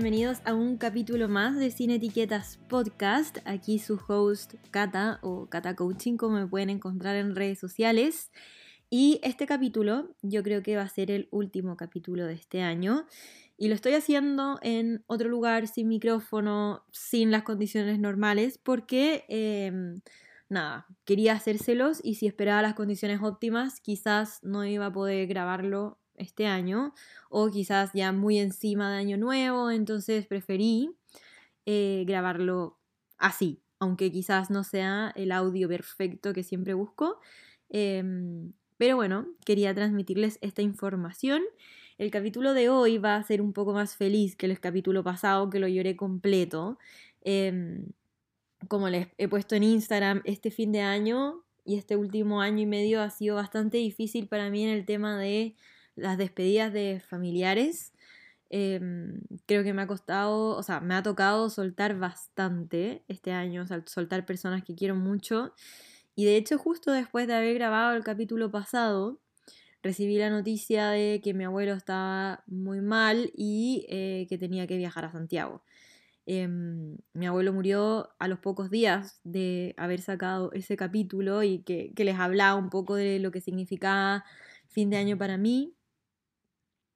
bienvenidos a un capítulo más de Sin Etiquetas Podcast. Aquí su host Kata o Kata Coaching, como me pueden encontrar en redes sociales. Y este capítulo yo creo que va a ser el último capítulo de este año. Y lo estoy haciendo en otro lugar, sin micrófono, sin las condiciones normales, porque, em, nada, quería hacérselos y si esperaba las condiciones óptimas, quizás no iba a poder grabarlo este año o quizás ya muy encima de año nuevo, entonces preferí eh, grabarlo así, aunque quizás no sea el audio perfecto que siempre busco. Em, pero bueno, quería transmitirles esta información. El capítulo de hoy va a ser un poco más feliz que el capítulo pasado, que lo lloré completo. Em, como les he puesto en Instagram, este fin de año y este último año y medio ha sido bastante difícil para mí en el tema de las despedidas de familiares. Em, creo que me ha costado, o sea, me ha tocado soltar bastante este año, soltar personas que quiero mucho. Y de hecho, justo después de haber grabado el capítulo pasado, recibí la noticia de que mi abuelo estaba muy mal y eh, que tenía que viajar a Santiago. Em, mi abuelo murió a los pocos días de haber sacado ese capítulo y que, que les hablaba un poco de lo que significaba fin de año para mí.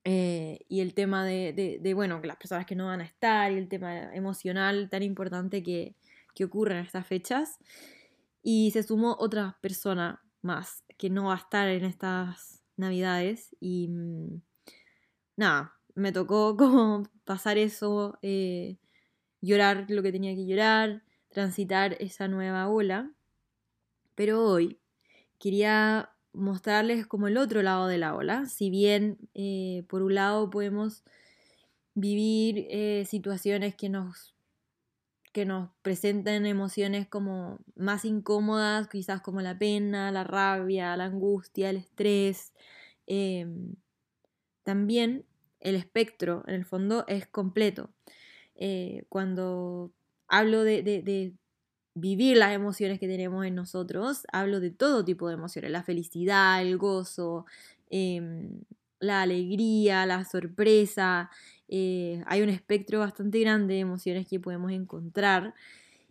Eh, y el tema de, bueno, las personas que no van a estar y el tema emocional tan importante que, que ocurre en estas fechas. Y se sumó otra persona más que no va a estar en estas navidades y mm, nada, me tocó como pasar eso, eh, llorar lo que tenía que llorar, transitar esa nueva ola. Pero hoy quería mostrarles como el otro lado de la ola. Si bien eh, por un lado podemos vivir eh, situaciones que nos, que nos presentan emociones como más incómodas, quizás como la pena, la rabia, la angustia, el estrés. Em, también el espectro, en el fondo, es completo. Eh, cuando hablo de, vivir las emociones que tenemos en nosotros. Hablo de todo tipo de emociones, la felicidad, el gozo, em, la alegría, la sorpresa. Eh, hay un espectro bastante grande de emociones que podemos encontrar.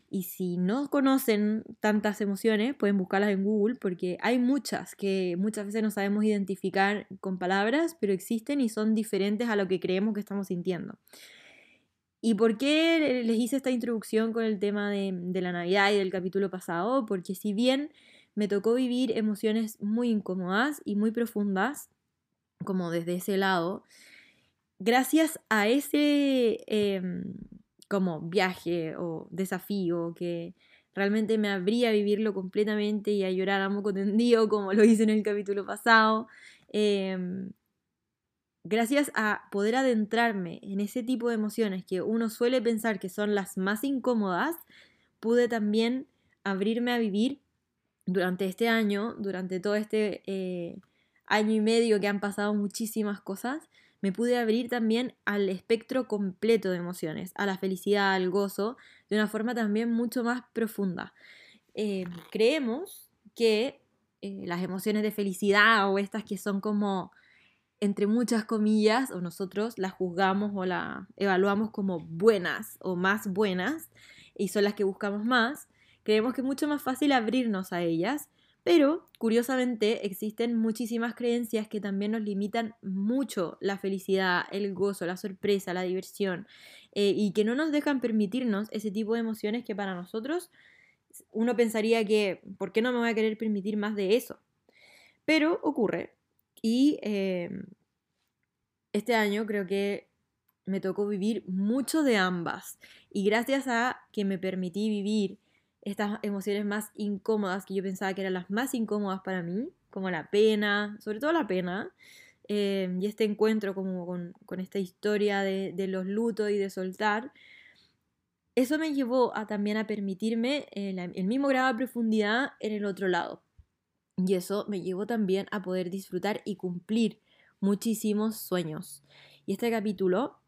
Y si no conocen tantas emociones, pueden buscarlas en Google porque hay muchas que muchas veces no sabemos identificar con palabras, pero existen y son diferentes a lo que creemos que estamos sintiendo. ¿Y por qué les hice esta introducción con el tema de, la Navidad y del capítulo pasado? Porque si bien me tocó vivir emociones muy incómodas y muy profundas, como desde ese lado, gracias a ese em, como viaje o desafío que realmente me abría a vivirlo completamente y a llorar a moco tendido, como lo hice en el capítulo pasado, em, gracias a poder adentrarme en ese tipo de emociones que uno suele pensar que son las más incómodas, pude también abrirme a vivir durante este año, durante todo este eh, año y medio que han pasado muchísimas cosas, me pude abrir también al espectro completo de emociones, a la felicidad, al gozo, de una forma también mucho más profunda. Eh, creemos que eh, las emociones de felicidad o estas que son como entre muchas comillas, o nosotros las juzgamos o la evaluamos como buenas o más buenas, y son las que buscamos más, creemos que es mucho más fácil abrirnos a ellas, pero curiosamente existen muchísimas creencias que también nos limitan mucho la felicidad, el gozo, la sorpresa, la diversión, eh, y que no nos dejan permitirnos ese tipo de emociones que para nosotros uno pensaría que, ¿por qué no me voy a querer permitir más de eso? Pero ocurre, y em, este año creo que me tocó vivir mucho de ambas. Y gracias a que me permití vivir estas emociones más incómodas que yo pensaba que eran las más incómodas para mí, como la pena, sobre todo la pena, em, y este encuentro como con, esta historia de, los lutos y de soltar, eso me llevó a también a permitirme el mismo grado de profundidad en el otro lado. Y eso me llevó también a poder disfrutar y cumplir muchísimos sueños. Y este capítulo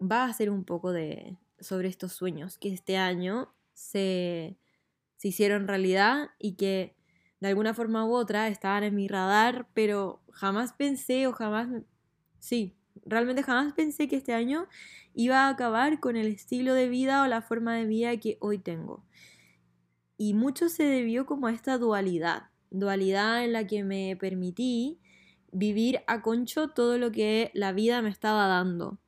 va a ser un poco de sobre estos sueños que este año se, se hicieron realidad y que de alguna forma u otra estaban en mi radar, pero jamás pensé o jamás, sí, realmente jamás pensé que este año iba a acabar con el estilo de vida o la forma de vida que hoy tengo. Y mucho se debió como a esta dualidad, dualidad en la que me permití vivir a concho todo lo que la vida me estaba dando.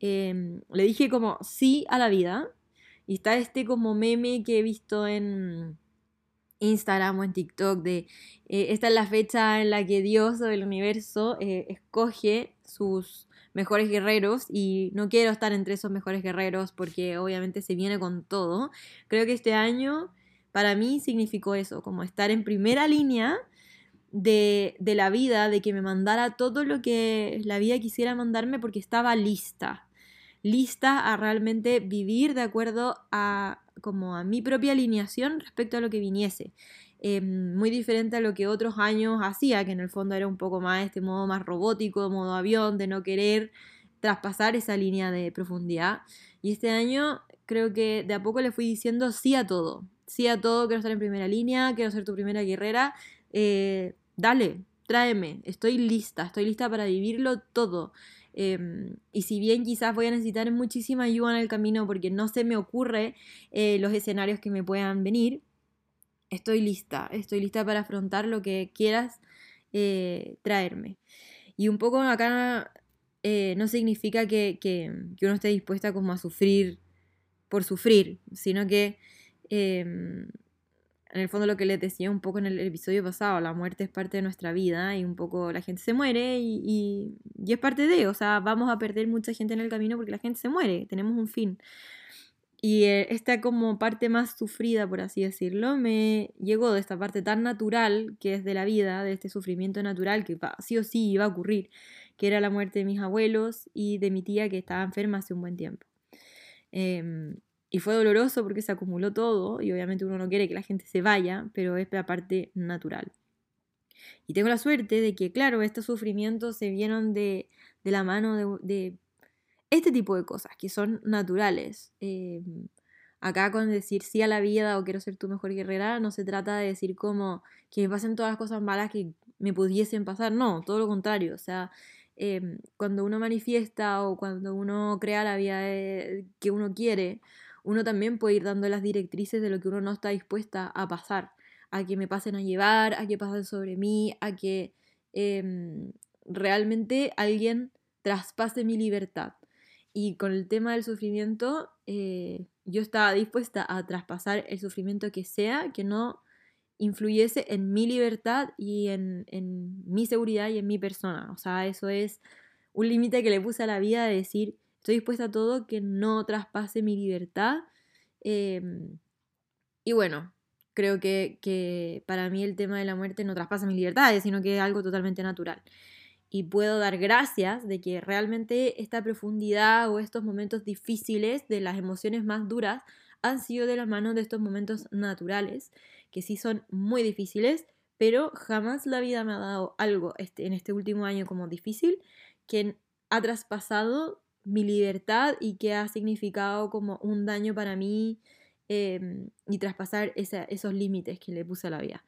Em, le dije como sí a la vida. Y está este como meme que he visto en Instagram o en TikTok de eh, esta es la fecha en la que Dios o el universo eh, escoge sus mejores guerreros y no quiero estar entre esos mejores guerreros porque obviamente se viene con todo. Creo que este año para mí significó eso, como estar en primera línea de, la vida, de que me mandara todo lo que la vida quisiera mandarme porque estaba lista, lista a realmente vivir de acuerdo a como a mi propia alineación respecto a lo que viniese. Em, muy diferente a lo que otros años hacía, que en el fondo era un poco más este modo más robótico, modo avión, de no querer traspasar esa línea de profundidad. Y este año creo que de a poco le fui diciendo sí a todo. Sí a todo, quiero estar en primera línea, quiero ser tu primera guerrera. Eh, dale, tráeme, estoy lista, estoy lista para vivirlo todo. Em, y si bien quizás voy a necesitar muchísima ayuda en el camino porque no se me ocurre eh, los escenarios que me puedan venir, estoy lista, estoy lista para afrontar lo que quieras eh, traerme. Y un poco acá no significa que, que, uno esté dispuesta como a sufrir por sufrir, sino que em, en el fondo lo que les decía un poco en el episodio pasado, la muerte es parte de nuestra vida y un poco la gente se muere y, y, y es parte de, o sea, vamos a perder mucha gente en el camino porque la gente se muere, tenemos un fin. Y eh, esta como parte más sufrida, por así decirlo, me llegó de esta parte tan natural que es de la vida, de este sufrimiento natural que sí o sí iba a ocurrir, que era la muerte de mis abuelos y de mi tía que estaba enferma hace un buen tiempo. Em, y fue doloroso porque se acumuló todo y obviamente uno no quiere que la gente se vaya, pero es la parte natural. Y tengo la suerte de que, claro, estos sufrimientos se vieron de, de la mano de este tipo de cosas que son naturales. Em, acá con decir sí a la vida o quiero ser tu mejor guerrera, no se trata de decir como que me pasen todas las cosas malas que me pudiesen pasar, no, todo lo contrario, o sea, em, cuando uno manifiesta o cuando uno crea la vida que uno quiere, uno también puede ir dando las directrices de lo que uno no está dispuesta a pasar, a que me pasen a llevar, a que pasen sobre mí, a que em, realmente alguien traspase mi libertad. Y con el tema del sufrimiento, eh, yo estaba dispuesta a traspasar el sufrimiento que sea, que no influyese en mi libertad y en, mi seguridad y en mi persona. O sea, eso es un límite que le puse a la vida de decir, estoy dispuesta a todo que no traspase mi libertad. Em, y bueno, creo que, que, para mí el tema de la muerte no traspasa mis libertades, sino que es algo totalmente natural y puedo dar gracias de que realmente esta profundidad o estos momentos difíciles de las emociones más duras han sido de la mano de estos momentos naturales, que sí son muy difíciles, pero jamás la vida me ha dado algo este, en este último año como difícil que ha traspasado mi libertad y que ha significado como un daño para mí em, y traspasar esos límites que le puse a la vida.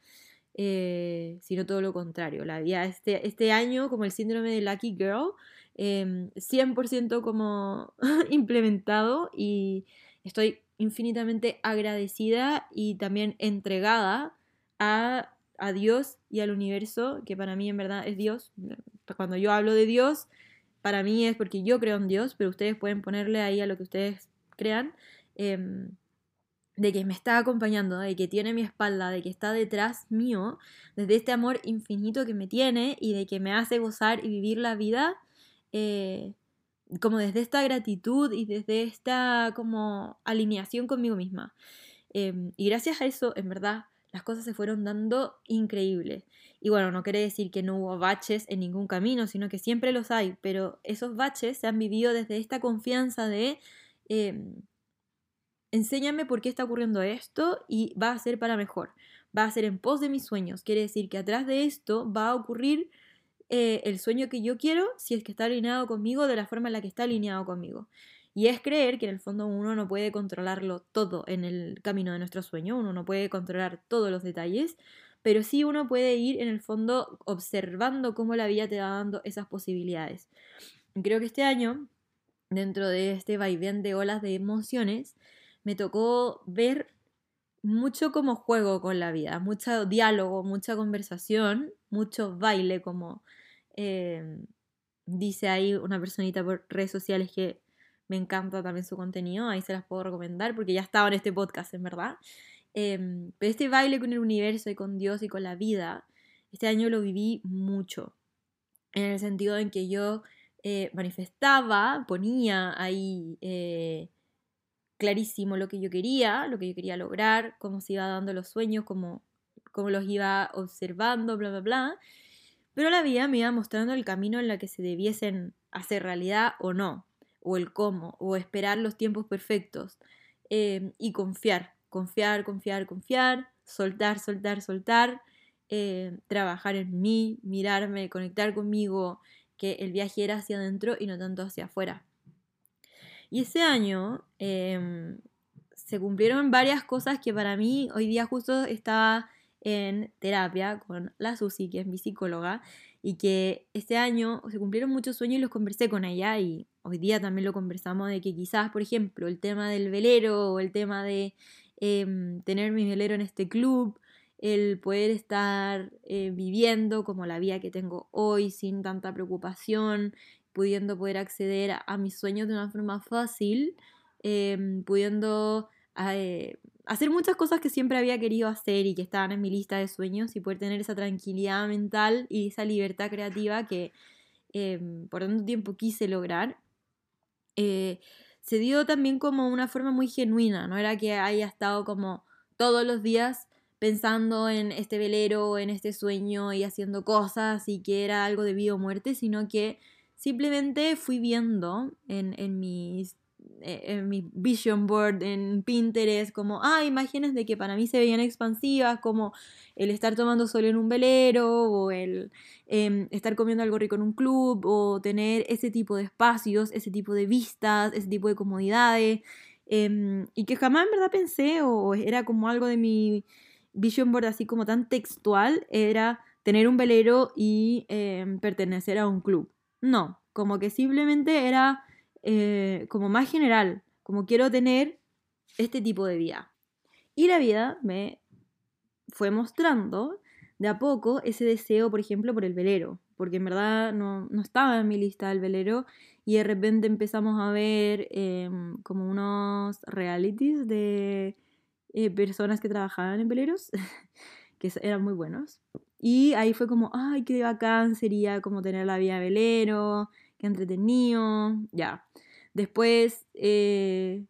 Eh, sino todo lo contrario. La vida este, este año, como el síndrome de Lucky Girl, 100% em, como implementado y estoy infinitamente agradecida y también entregada a, a, Dios y al universo, que para mí en verdad es Dios. Cuando yo hablo de Dios, para mí es porque yo creo en Dios, pero ustedes pueden ponerle ahí a lo que ustedes crean. Em, de que me está acompañando, de que tiene mi espalda, de que está detrás mío, desde este amor infinito que me tiene y de que me hace gozar y vivir la vida, eh, como desde esta gratitud y desde esta como alineación conmigo misma. Em, y gracias a eso, en verdad, las cosas se fueron dando increíbles. Y bueno, no quiere decir que no hubo baches en ningún camino, sino que siempre los hay, pero esos baches se han vivido desde esta confianza de... Em, enséñame por qué está ocurriendo esto y va a ser para mejor. Va a ser en pos de mis sueños. Quiere decir que atrás de esto va a ocurrir eh, el sueño que yo quiero si es que está alineado conmigo de la forma en la que está alineado conmigo. Y es creer que en el fondo uno no puede controlarlo todo en el camino de nuestro sueño, uno no puede controlar todos los detalles, pero sí uno puede ir en el fondo observando cómo la vida te va dando esas posibilidades. creo que este año, dentro de este vaivén de olas de emociones, me tocó ver mucho como juego con la vida, mucho diálogo, mucha conversación, mucho baile, como eh, dice ahí una personita por redes sociales que me encanta también su contenido, ahí se las puedo recomendar porque ya estaba en este podcast, en verdad. Em, pero este baile con el universo y con Dios y con la vida, este año lo viví mucho, en el sentido en que yo eh, manifestaba, ponía ahí eh, clarísimo lo que yo quería, lo que yo quería lograr, cómo se iba dando los sueños, cómo, cómo los iba observando, bla, bla, bla. Pero la vida me iba mostrando el camino en el que se debiesen hacer realidad o no, o el cómo, o esperar los tiempos perfectos eh, y confiar, confiar, confiar, confiar, soltar, soltar, soltar, eh, trabajar en mí, mirarme, conectar conmigo, que el viaje era hacia adentro y no tanto hacia afuera. Y ese año em, se cumplieron varias cosas que para mí hoy día justo estaba en terapia con la Susi, que es mi psicóloga, y que este año se cumplieron muchos sueños y los conversé con ella y hoy día también lo conversamos de que quizás, por ejemplo, el tema del velero o el tema de em, tener mi velero en este club, el poder estar eh, viviendo como la vida que tengo hoy sin tanta preocupación, pudiendo poder acceder a, mis sueños de una forma fácil, em, pudiendo eh, hacer muchas cosas que siempre había querido hacer y que estaban en mi lista de sueños y poder tener esa tranquilidad mental y esa libertad creativa que em, por tanto tiempo quise lograr. Eh, se dio también como una forma muy genuina, no era que haya estado como todos los días pensando en este velero, en este sueño y haciendo cosas y que era algo de vida o muerte, sino que Simplemente fui viendo en, en mis en mi vision board en Pinterest, como, ah, imágenes de que para mí se veían expansivas, como el estar tomando sol en un velero, o el em, estar comiendo algo rico en un club, o tener ese tipo de espacios, ese tipo de vistas, ese tipo de comodidades, em, y que jamás en verdad pensé, o era como algo de mi vision board así como tan textual, era tener un velero y em, pertenecer a un club. No, como que simplemente era eh, como más general, como quiero tener este tipo de vida. Y la vida me fue mostrando de a poco ese deseo, por ejemplo, por el velero, porque en verdad no, estaba en mi lista el velero y de repente empezamos a ver em, como unos realities de eh, personas que trabajaban en veleros, que eran muy buenos. Y ahí fue como, ay, qué bacán sería como tener la vida velero, qué entretenido, ya. Después eh,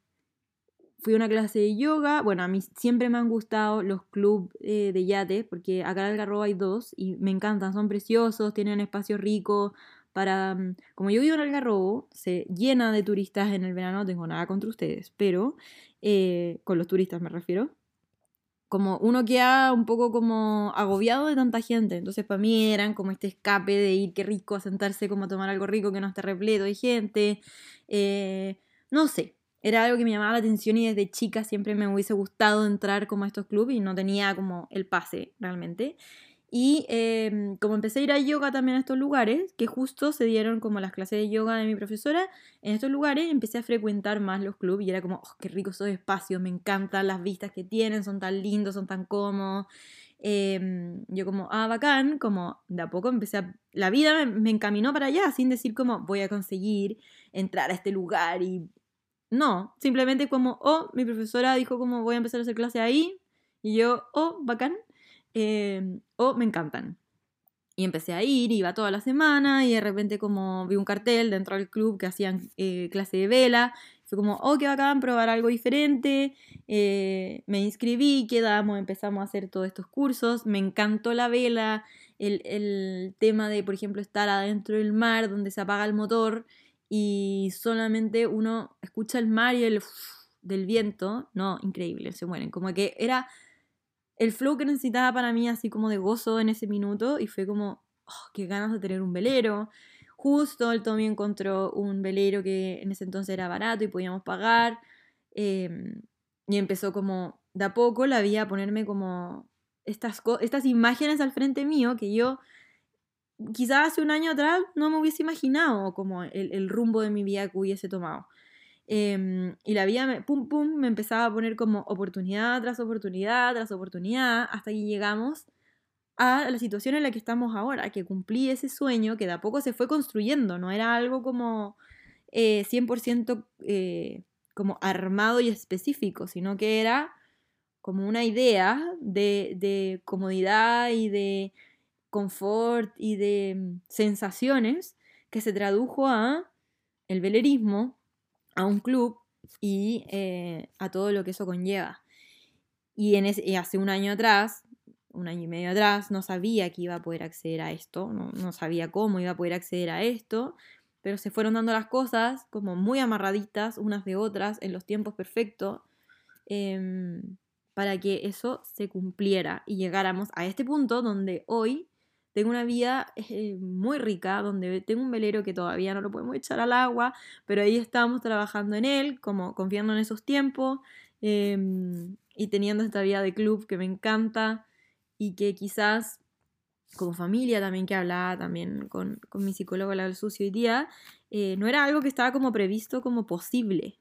fui a una clase de yoga. Bueno, a mí siempre me han gustado los clubes eh, de yates, porque acá en Algarrobo hay dos y me encantan, son preciosos, tienen espacio rico para... Mm, como yo vivo en Algarrobo, se llena de turistas en el verano, no tengo nada contra ustedes, pero eh, con los turistas me refiero como uno queda un poco como agobiado de tanta gente. Entonces para mí eran como este escape de ir, qué rico, a sentarse como a tomar algo rico que no esté repleto de gente. Eh, no sé, era algo que me llamaba la atención y desde chica siempre me hubiese gustado entrar como a estos clubes y no tenía como el pase realmente. Y em, como empecé a ir a yoga también a estos lugares, que justo se dieron como las clases de yoga de mi profesora, en estos lugares empecé a frecuentar más los clubes y era como, oh, qué ricos esos espacios, me encantan las vistas que tienen, son tan lindos, son tan cómodos. Em, yo como, ah, bacán, como de a poco empecé a... La vida me, me encaminó para allá, sin decir como, voy a conseguir entrar a este lugar y... No, simplemente como, oh, mi profesora dijo como voy a empezar a hacer clase ahí, y yo, oh, bacán, Em, o me encantan. Y empecé a ir, iba toda la semana y de repente como vi un cartel dentro del club que hacían eh, clase de vela. Fue como, oh, qué bacán, probar algo diferente. Eh, me inscribí, quedamos, empezamos a hacer todos estos cursos. Me encantó la vela, el, el tema de, por ejemplo, estar adentro del mar donde se apaga el motor y solamente uno escucha el mar y el del viento. No, increíble, se mueren. Como que era el flow que necesitaba para mí, así como de gozo en ese minuto, y fue como, oh, qué ganas de tener un velero. Justo el Tommy encontró un velero que en ese entonces era barato y podíamos pagar. Em, y empezó como, de a poco la vi a ponerme como estas, estas imágenes al frente mío que yo quizás hace un año atrás no me hubiese imaginado como el, rumbo de mi vida que hubiese tomado. Em, y la vida, me, pum, pum, me empezaba a poner como oportunidad tras oportunidad tras oportunidad hasta que llegamos a la situación en la que estamos ahora, que cumplí ese sueño que de a poco se fue construyendo, no era algo como 100% eh, eh, como armado y específico, sino que era como una idea de, de comodidad y de confort y de mm, sensaciones que se tradujo a el velerismo, a un club y eh, a todo lo que eso conlleva. Y, hace un año atrás, un año y medio atrás, no sabía que iba a poder acceder a esto, no, no sabía cómo iba a poder acceder a esto, pero se fueron dando las cosas como muy amarraditas unas de otras en los tiempos perfectos em, para que eso se cumpliera y llegáramos a este punto donde hoy tengo una vida eh, muy rica, donde tengo un velero que todavía no lo podemos echar al agua, pero ahí estamos trabajando en él, como confiando en esos tiempos em, y teniendo esta vida de club que me encanta y que quizás como familia también que hablaba también con, mi psicólogo la del sucio hoy día, eh, no era algo que estaba como previsto como posible.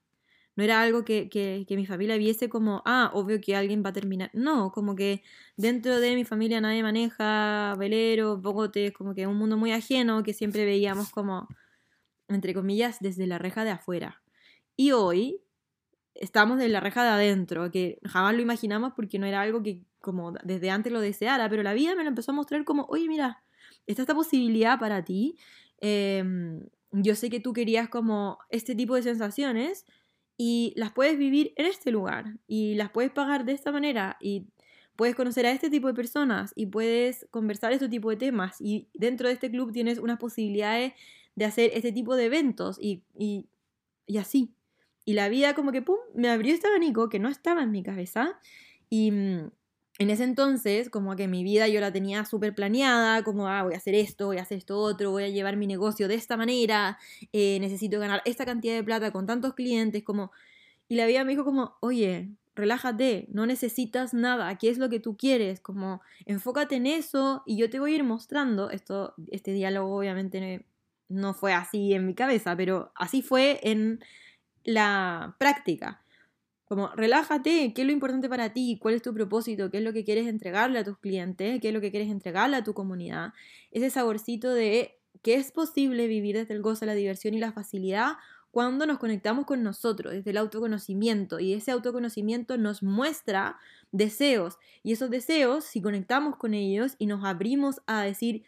No era algo que, que, mi familia viese como, ah, obvio que alguien va a terminar. No, como que dentro de mi familia nadie maneja veleros, bogotes, como que un mundo muy ajeno que siempre veíamos como, entre comillas, desde la reja de afuera. Y hoy estamos en la reja de adentro, que jamás lo imaginamos porque no era algo que como desde antes lo deseara, pero la vida me lo empezó a mostrar como, oye, mira, está esta posibilidad para ti. Em, yo sé que tú querías como este tipo de sensaciones y las puedes vivir en este lugar y las puedes pagar de esta manera y puedes conocer a este tipo de personas y puedes conversar este tipo de temas y dentro de este club tienes unas posibilidades de hacer este tipo de eventos y, y, y así. Y la vida como que, ¡pum!, me abrió este abanico que no estaba en mi cabeza y mm, en ese entonces, como que mi vida yo la tenía súper planeada, como, ah, voy a hacer esto, voy a hacer esto otro, voy a llevar mi negocio de esta manera, eh, necesito ganar esta cantidad de plata con tantos clientes, como... Y la vida me dijo como, oye, relájate, no necesitas nada, ¿qué es lo que tú quieres? Como, enfócate en eso y yo te voy a ir mostrando, esto, este diálogo obviamente no fue así en mi cabeza, pero así fue en la práctica como, relájate, ¿qué es lo importante para ti? ¿Cuál es tu propósito? ¿Qué es lo que quieres entregarle a tus clientes? ¿Qué es lo que quieres entregarle a tu comunidad? Ese saborcito de que es posible vivir desde el gozo, la diversión y la facilidad cuando nos conectamos con nosotros, desde el autoconocimiento. Y ese autoconocimiento nos muestra deseos. Y esos deseos, si conectamos con ellos y nos abrimos a decir,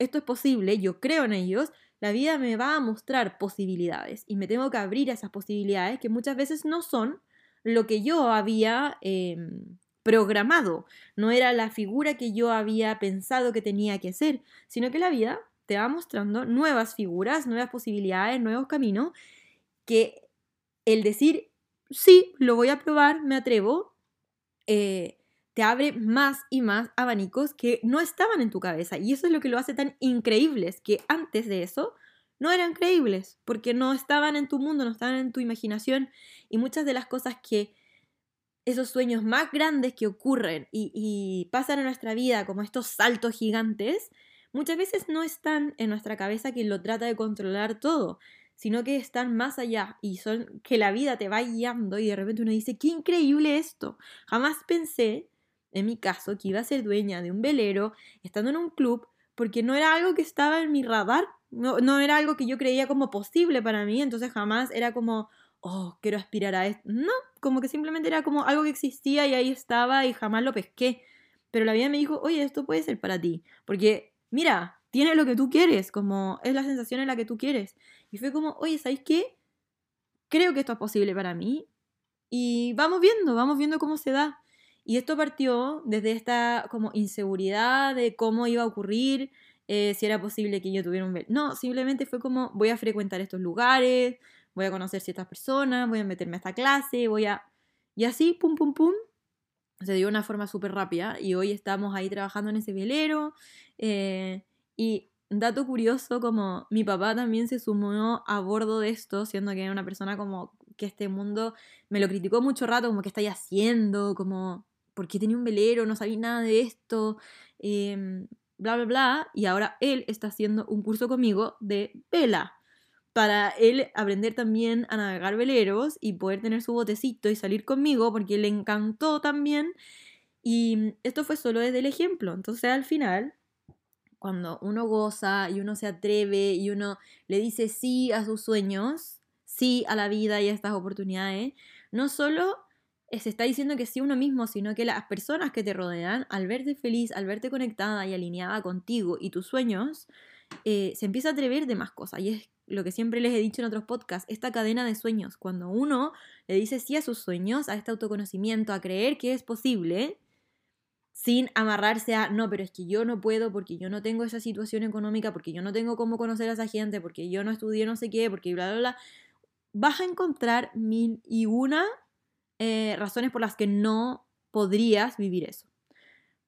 esto es posible, yo creo en ellos, la vida me va a mostrar posibilidades. Y me tengo que abrir a esas posibilidades que muchas veces no son lo que yo había em, programado, no era la figura que yo había pensado que tenía que ser, sino que la vida te va mostrando nuevas figuras, nuevas posibilidades, nuevos caminos, que el decir, sí, lo voy a probar, me atrevo, eh, te abre más y más abanicos que no estaban en tu cabeza. Y eso es lo que lo hace tan increíble, que antes de eso no eran creíbles, porque no estaban en tu mundo, no estaban en tu imaginación y muchas de las cosas que esos sueños más grandes que ocurren y, pasan en nuestra vida como estos saltos gigantes, muchas veces no están en nuestra cabeza que lo trata de controlar todo, sino que están más allá y son que la vida te va guiando y de repente uno dice, qué increíble esto. Jamás pensé, en mi caso, que iba a ser dueña de un velero, estando en un club, porque no era algo que estaba en mi radar no, era algo que yo creía como posible para mí, entonces jamás era como, oh, quiero aspirar a esto. No, como que simplemente era como algo que existía y ahí estaba y jamás lo pesqué. Pero la vida me dijo, oye, esto puede ser para ti, porque mira, tiene lo que tú quieres, como es la sensación en la que tú quieres. Y fue como, oye, ¿sabes qué? Creo que esto es posible para mí y vamos viendo, vamos viendo cómo se da. Y esto partió desde esta como inseguridad de cómo iba a ocurrir, eh, si era posible que yo tuviera un No, simplemente fue como voy a frecuentar estos lugares, voy a conocer ciertas personas, voy a meterme a esta clase, voy a... Y así, pum, pum, pum, se dio una forma súper rápida y hoy estamos ahí trabajando en ese velero. Eh, y dato curioso, como mi papá también se sumó a bordo de esto, siendo que era una persona como que este mundo me lo criticó mucho rato, como que estáis haciendo, como, ¿por qué tenía un velero? No sabía nada de esto. Eh, bla, bla, bla, y ahora él está haciendo un curso conmigo de vela para él aprender también a navegar veleros y poder tener su botecito y salir conmigo porque le encantó también. Y esto fue solo desde el ejemplo. Entonces al final, cuando uno goza y uno se atreve y uno le dice sí a sus sueños, sí a la vida y a estas oportunidades, no solo se está diciendo que sí uno mismo, sino que las personas que te rodean, al verte feliz, al verte conectada y alineada contigo y tus sueños, eh, se empieza a atrever de más cosas. Y es lo que siempre les he dicho en otros podcasts, esta cadena de sueños. Cuando uno le dice sí a sus sueños, a este autoconocimiento, a creer que es posible, sin amarrarse a, no, pero es que yo no puedo porque yo no tengo esa situación económica, porque yo no tengo cómo conocer a esa gente, porque yo no estudié no sé qué, porque bla, bla, bla, vas a encontrar mil y una eh, razones por las que no podrías vivir eso.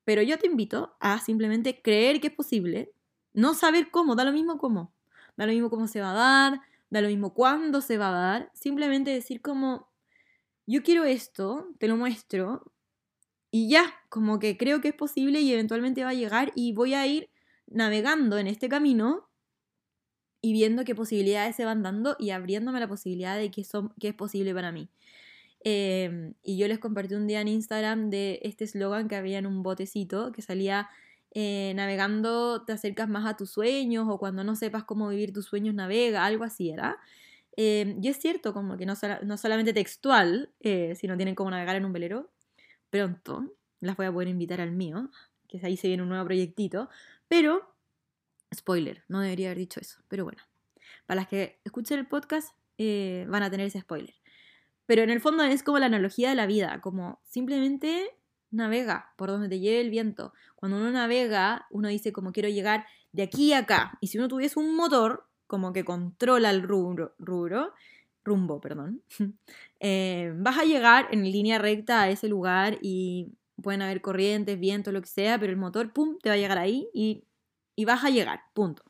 Pero yo te invito a simplemente creer que es posible, no saber cómo, da lo mismo cómo, da lo mismo cómo se va a dar, da lo mismo cuándo se va a dar, simplemente decir como, yo quiero esto, te lo muestro, y ya, como que creo que es posible y eventualmente va a llegar y voy a ir navegando en este camino y viendo qué posibilidades se van dando y abriéndome la posibilidad de que, son, que es posible para mí. Em, y yo les compartí un día en Instagram de este eslogan que había en un botecito que salía eh, navegando te acercas más a tus sueños o cuando no sepas cómo vivir tus sueños navega, algo así era. Eh, y es cierto, como que no, no solamente textual, eh, sino tienen como navegar en un velero. Pronto las voy a poder invitar al mío, que ahí se viene un nuevo proyectito. Pero, spoiler, no debería haber dicho eso, pero bueno. Para las que escuchen el podcast, van a tener ese spoiler. Pero en el fondo es como la analogía de la vida, como simplemente navega por donde te lleve el viento. Cuando uno navega, uno dice como quiero llegar de aquí a acá. Y si uno tuviese un motor, como que controla el rubro, rumbo, perdón, eh, vas a llegar en línea recta a ese lugar y pueden haber corrientes, viento, lo que sea, pero el motor, pum, te va a llegar ahí y, y vas a llegar, punto.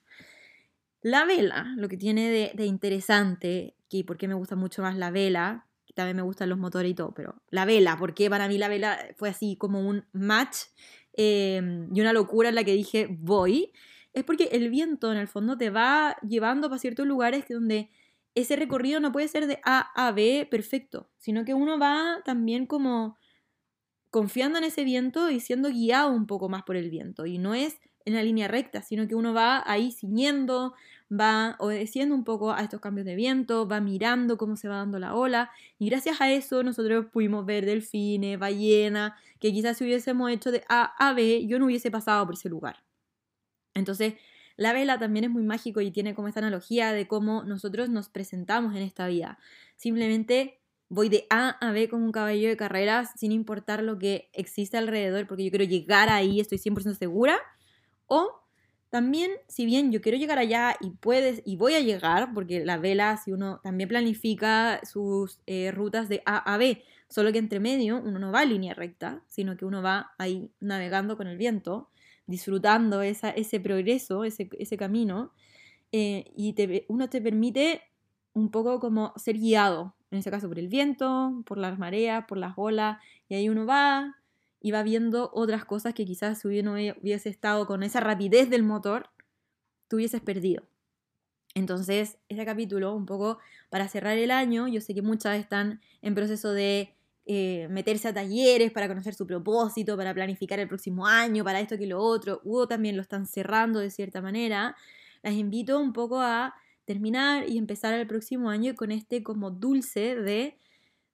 La vela, lo que tiene de, de interesante, y por qué me gusta mucho más la vela, también me gustan los motores y todo, pero la vela, porque para mí la vela fue así como un match em, y una locura en la que dije voy, es porque el viento en el fondo te va llevando para ciertos lugares donde ese recorrido no puede ser de A a B perfecto, sino que uno va también como confiando en ese viento y siendo guiado un poco más por el viento. Y no es en la línea recta, sino que uno va ahí ciñendo, va obedeciendo un poco a estos cambios de viento, va mirando cómo se va dando la ola y gracias a eso nosotros pudimos ver delfines, ballenas, que quizás si hubiésemos hecho de A a B yo no hubiese pasado por ese lugar. Entonces, la vela también es muy mágico y tiene como esta analogía de cómo nosotros nos presentamos en esta vida. Simplemente voy de A a B como un caballo de carreras sin importar lo que existe alrededor porque yo quiero llegar ahí, estoy 100% segura. O también, si bien yo quiero llegar allá y puedes y voy a llegar, porque la vela, si uno también planifica sus eh, rutas de A a B, solo que entre medio uno no va línea recta, sino que uno va ahí navegando con el viento, disfrutando esa, ese progreso, ese, ese camino, eh, y te, uno te permite un poco como ser guiado, en ese caso por el viento, por las mareas, por las olas, y ahí uno va y va viendo otras cosas que quizás si no hubiese estado con esa rapidez del motor, tú hubieses perdido. Entonces, ese capítulo, un poco para cerrar el año, yo sé que muchas están en proceso de eh, meterse a talleres para conocer su propósito, para planificar el próximo año, para esto que lo otro, o también lo están cerrando de cierta manera. Las invito un poco a terminar y empezar el próximo año con este como dulce de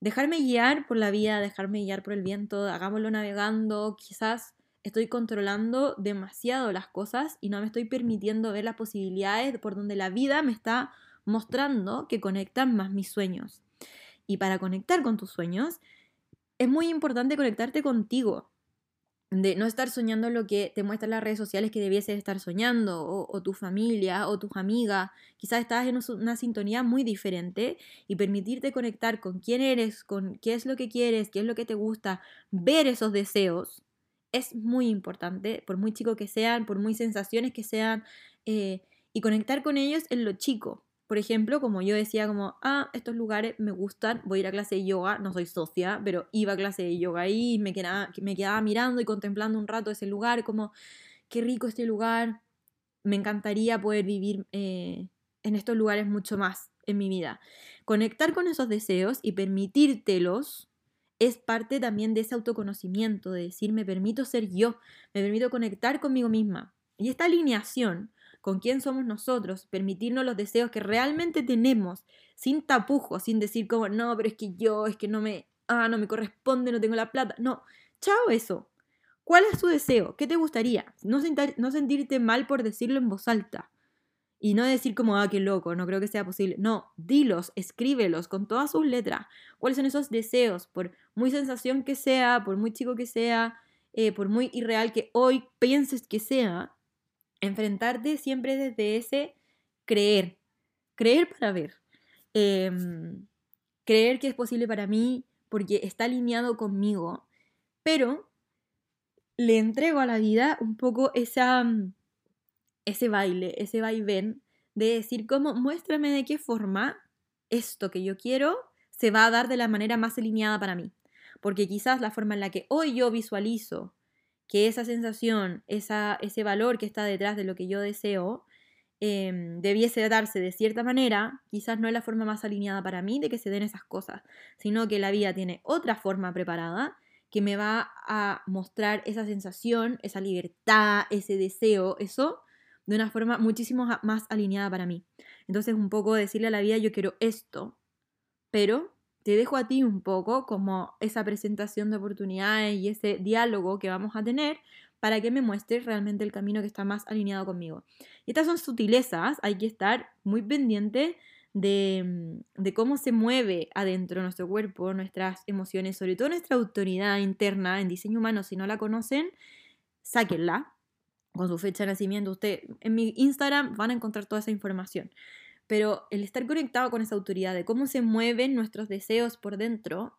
dejarme guiar por la vida, dejarme guiar por el viento, hagámoslo navegando, quizás estoy controlando demasiado las cosas y no me estoy permitiendo ver las posibilidades por donde la vida me está mostrando que conectan más mis sueños. Y para conectar con tus sueños, es muy importante conectarte contigo de no estar soñando lo que te muestran las redes sociales que debieses estar soñando, o, tu familia, o tus amigas. Quizás estás en una sintonía muy diferente y permitirte conectar con quién eres, con qué es lo que quieres, qué es lo que te gusta, ver esos deseos, es muy importante, por muy chico que sean, por muy sensaciones que sean, eh, y conectar con ellos en lo chico. Por ejemplo, como yo decía, como, ah, estos lugares me gustan, voy a ir a clase de yoga, no soy socia, pero iba a clase de yoga ahí me quedaba, me quedaba mirando y contemplando un rato ese lugar, como, qué rico este lugar, me encantaría poder vivir eh, en estos lugares mucho más en mi vida. Conectar con esos deseos y permitírtelos es parte también de ese autoconocimiento, de decir, me permito ser yo, me permito conectar conmigo misma. Y esta alineación con quién somos nosotros, permitirnos los deseos que realmente tenemos, sin tapujos, sin decir como, no, pero es que yo, es que no me, ah, no me corresponde, no tengo la plata. No, chao eso. ¿Cuál es tu deseo? ¿Qué te gustaría? No, no sentirte mal por decirlo en voz alta. Y no decir como, ah, qué loco, no creo que sea posible. No, dilos, escríbelos con todas sus letras. ¿Cuáles son esos deseos? Por muy sensación que sea, por muy chico que sea, eh, por muy irreal que hoy pienses que sea, enfrentarte siempre desde ese creer. Creer para ver. Em, creer que es posible para mí porque está alineado conmigo. Pero le entrego a la vida un poco esa, mm, ese baile, ese vaivén de decir cómo muéstrame de qué forma esto que yo quiero se va a dar de la manera más alineada para mí. Porque quizás la forma en la que hoy yo visualizo que esa sensación, esa, ese valor que está detrás de lo que yo deseo, em, debiese darse de cierta manera, quizás no es la forma más alineada para mí de que se den esas cosas, sino que la vida tiene otra forma preparada que me va a mostrar esa sensación, esa libertad, ese deseo, eso de una forma muchísimo más alineada para mí. Entonces un poco decirle a la vida, yo quiero esto, pero te dejo a ti un poco como esa presentación de oportunidades y ese diálogo que vamos a tener para que me muestres realmente el camino que está más alineado conmigo. Y estas son sutilezas, hay que estar muy pendiente Mm, de, cómo se mueve adentro nuestro cuerpo, nuestras emociones, sobre todo nuestra autoridad interna en diseño humano. Si no la conocen, sáquenla con su fecha de nacimiento. Usted en mi Instagram van a encontrar toda esa información. Pero el estar conectado con esa autoridad de cómo se mueven nuestros deseos por dentro,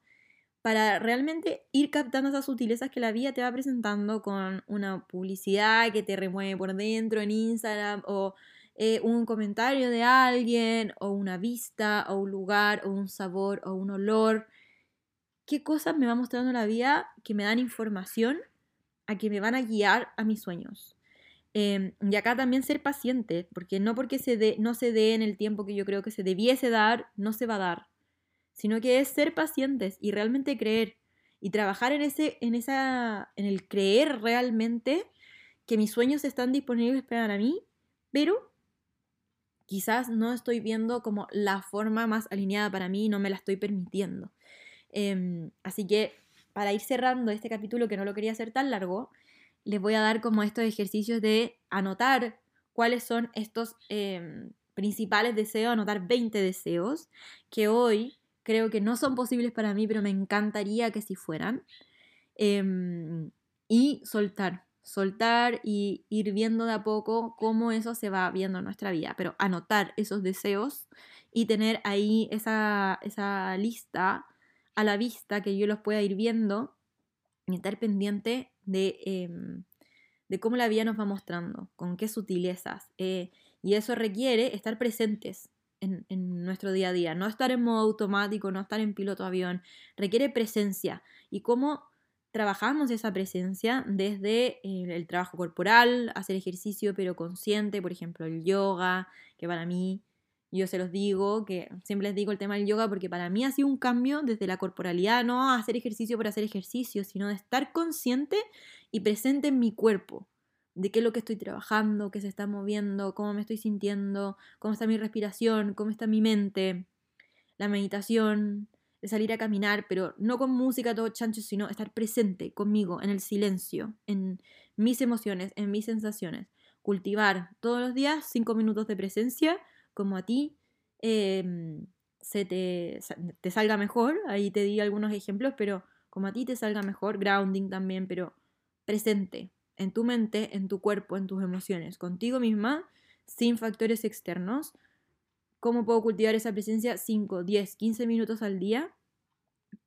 para realmente ir captando esas sutilezas que la vida te va presentando con una publicidad que te remueve por dentro en Instagram o eh, un comentario de alguien, o una vista, o un lugar, o un sabor, o un olor. ¿Qué cosas me va mostrando la vida que me dan información a que me van a guiar a mis sueños? Em, y acá también ser paciente, porque no porque se no se dé en el tiempo que yo creo que se debiese dar, no se va a dar, sino que es ser pacientes y realmente creer y trabajar en ese, en esa, en el creer realmente que mis sueños están disponibles para mí, pero quizás no estoy viendo como la forma más alineada para mí y no me la estoy permitiendo. Em, así que para ir cerrando este capítulo que no lo quería hacer tan largo, les voy a dar como estos ejercicios de anotar cuáles son estos em, principales deseos, anotar 20 deseos que hoy creo que no son posibles para mí, pero me encantaría que si fueran. Em, y soltar, soltar y ir viendo de a poco cómo eso se va viendo en nuestra vida, pero anotar esos deseos y tener ahí esa, esa lista a la vista que yo los pueda ir viendo y estar pendiente de, em, de cómo la vida nos va mostrando, con qué sutilezas. Eh, y eso requiere estar presentes en, en, nuestro día a día, no estar en modo automático, no estar en piloto avión, requiere presencia. Y cómo trabajamos esa presencia desde eh, el trabajo corporal, hacer ejercicio pero consciente, por ejemplo el yoga, que para mí, yo se los digo, que siempre les digo el tema del yoga porque para mí ha sido un cambio desde la corporalidad, no hacer ejercicio por hacer ejercicio, sino de estar consciente y presente en mi cuerpo, de qué es lo que estoy trabajando, qué se está moviendo, cómo me estoy sintiendo, cómo está mi respiración, cómo está mi mente, la meditación, de salir a caminar, pero no con música todo chancho, sino estar presente conmigo, en el silencio, en mis emociones, en mis sensaciones. Cultivar todos los días cinco minutos de presencia, como a ti em, se te, te salga mejor. Ahí te di algunos ejemplos, pero como a ti te salga mejor, grounding también, pero presente en tu mente, en tu cuerpo, en tus emociones, contigo misma, sin factores externos, cómo puedo cultivar esa presencia 5, 10, 15 minutos al día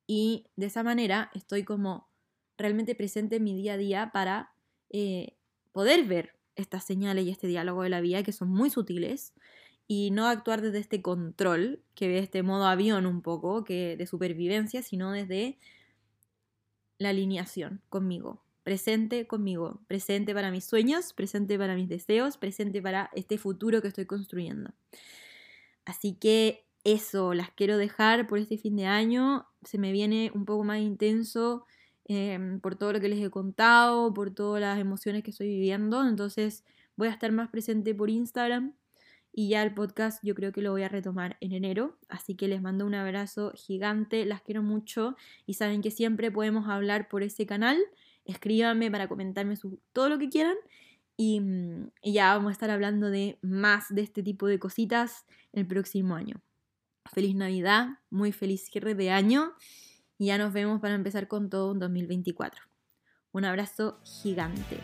y de esa manera estoy como realmente presente en mi día a día para eh, poder ver estas señales y este diálogo de la vida que son muy sutiles y no actuar desde este control, que ve este modo avión un poco, que de supervivencia, sino desde la alineación conmigo, presente conmigo, presente para mis sueños, presente para mis deseos, presente para este futuro que estoy construyendo. Así que eso, las quiero dejar por este fin de año. Se me viene un poco más intenso em, por todo lo que les he contado, por todas las emociones que estoy viviendo. Entonces voy a estar más presente por Instagram y ya el podcast yo creo que lo voy a retomar en enero. Así que les mando un abrazo gigante, las quiero mucho y saben que siempre podemos hablar por ese canal. Escríbanme para comentarme todo lo que quieran. Y, mm, y ya vamos a estar hablando de más de este tipo de cositas el próximo año. Feliz Navidad, muy feliz cierre de año y ya nos vemos para empezar con todo un 2024. Un abrazo gigante.